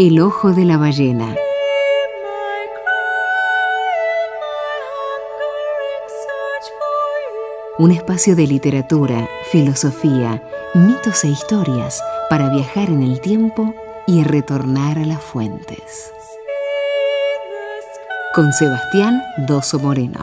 El ojo de la ballena. Un espacio de literatura, filosofía, mitos e historias para viajar en el tiempo y retornar a las fuentes. Con Sebastián Doso Moreno.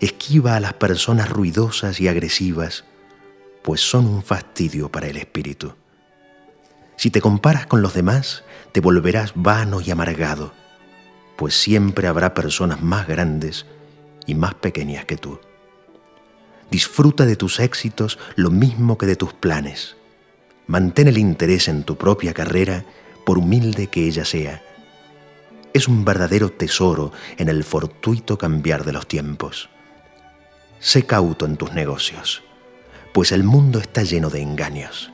Esquiva a las personas ruidosas y agresivas, pues son un fastidio para el espíritu. Si te comparas con los demás, te volverás vano y amargado, pues siempre habrá personas más grandes y más pequeñas que tú. Disfruta de tus éxitos lo mismo que de tus planes. Mantén el interés en tu propia carrera, por humilde que ella sea. Es un verdadero tesoro en el fortuito cambiar de los tiempos. Sé cauto en tus negocios, pues el mundo está lleno de engaños.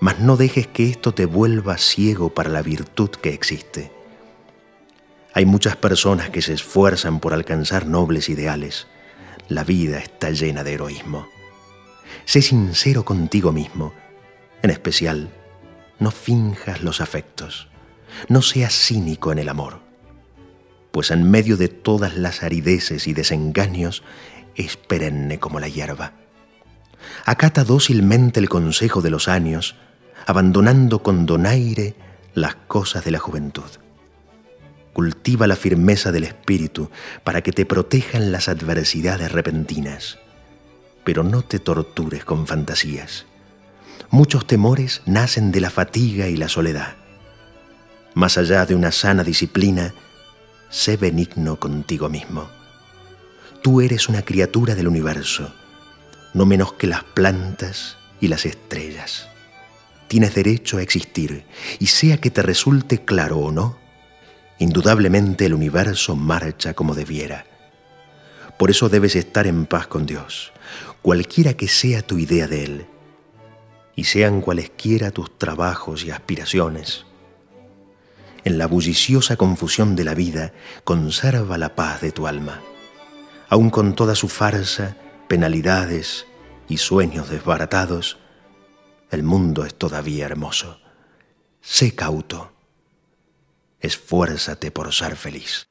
Mas no dejes que esto te vuelva ciego para la virtud que existe. Hay muchas personas que se esfuerzan por alcanzar nobles ideales. La vida está llena de heroísmo. Sé sincero contigo mismo. En especial, no finjas los afectos. No seas cínico en el amor. Pues en medio de todas las arideces y desengaños es perenne como la hierba. Acata dócilmente el consejo de los años, abandonando con donaire las cosas de la juventud. Cultiva la firmeza del espíritu para que te protejan las adversidades repentinas, pero no te tortures con fantasías. Muchos temores nacen de la fatiga y la soledad. Más allá de una sana disciplina, sé benigno contigo mismo Tú eres una criatura del universo, no menos que las plantas y las estrellas. Tienes derecho a existir, y sea que te resulte claro o no, indudablemente el universo marcha como debiera. Por eso debes estar en paz con Dios, cualquiera que sea tu idea de Él, y sean cualesquiera tus trabajos y aspiraciones. En la bulliciosa confusión de la vida, conserva la paz de tu alma aun con toda su farsa, penalidades y sueños desbaratados, el mundo es todavía hermoso. Sé cauto, esfuérzate por ser feliz.